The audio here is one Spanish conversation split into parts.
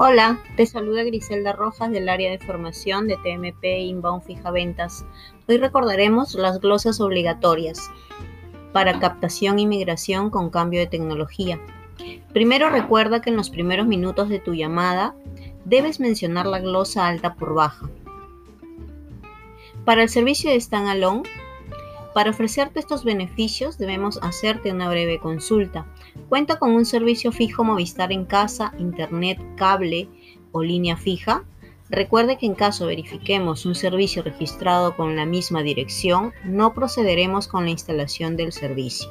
Hola, te saluda Griselda Rojas del área de formación de TMP Inbound Fija Ventas. Hoy recordaremos las glosas obligatorias para captación y migración con cambio de tecnología. Primero recuerda que en los primeros minutos de tu llamada debes mencionar la glosa alta por baja. Para el servicio de standalone, para ofrecerte estos beneficios debemos hacerte una breve consulta. Cuenta con un servicio fijo Movistar en casa, internet, cable o línea fija. Recuerde que en caso verifiquemos un servicio registrado con la misma dirección, no procederemos con la instalación del servicio.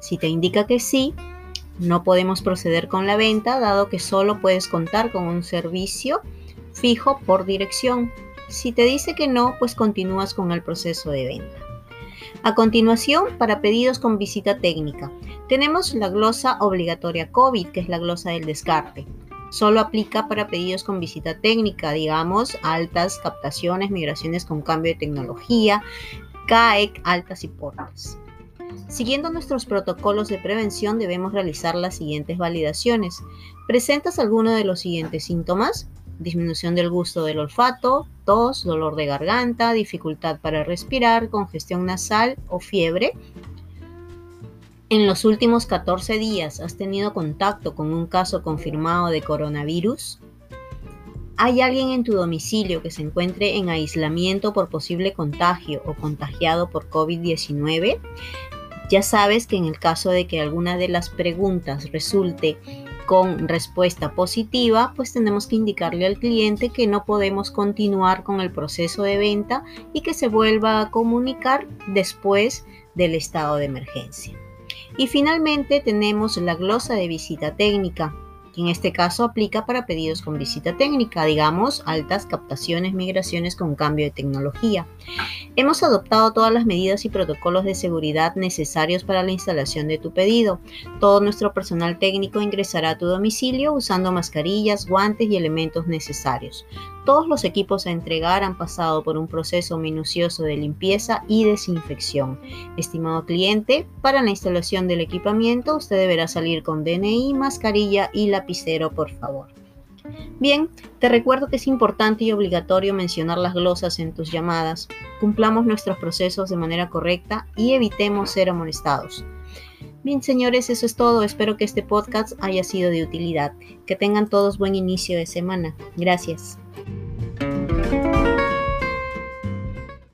Si te indica que sí, no podemos proceder con la venta dado que solo puedes contar con un servicio fijo por dirección. Si te dice que no, pues continúas con el proceso de venta. A continuación, para pedidos con visita técnica, tenemos la glosa obligatoria COVID, que es la glosa del descarte. Solo aplica para pedidos con visita técnica, digamos, altas captaciones, migraciones con cambio de tecnología, CAEC, altas y portas. Siguiendo nuestros protocolos de prevención debemos realizar las siguientes validaciones. ¿Presentas alguno de los siguientes síntomas? Disminución del gusto del olfato, tos, dolor de garganta, dificultad para respirar, congestión nasal o fiebre. En los últimos 14 días has tenido contacto con un caso confirmado de coronavirus. ¿Hay alguien en tu domicilio que se encuentre en aislamiento por posible contagio o contagiado por COVID-19? Ya sabes que en el caso de que alguna de las preguntas resulte con respuesta positiva, pues tenemos que indicarle al cliente que no podemos continuar con el proceso de venta y que se vuelva a comunicar después del estado de emergencia. Y finalmente tenemos la glosa de visita técnica en este caso aplica para pedidos con visita técnica, digamos, altas captaciones, migraciones con cambio de tecnología. Hemos adoptado todas las medidas y protocolos de seguridad necesarios para la instalación de tu pedido. Todo nuestro personal técnico ingresará a tu domicilio usando mascarillas, guantes y elementos necesarios. Todos los equipos a entregar han pasado por un proceso minucioso de limpieza y desinfección. Estimado cliente, para la instalación del equipamiento usted deberá salir con DNI, mascarilla y lapicero, por favor. Bien, te recuerdo que es importante y obligatorio mencionar las glosas en tus llamadas. Cumplamos nuestros procesos de manera correcta y evitemos ser amonestados. Bien, señores, eso es todo. Espero que este podcast haya sido de utilidad. Que tengan todos buen inicio de semana. Gracias.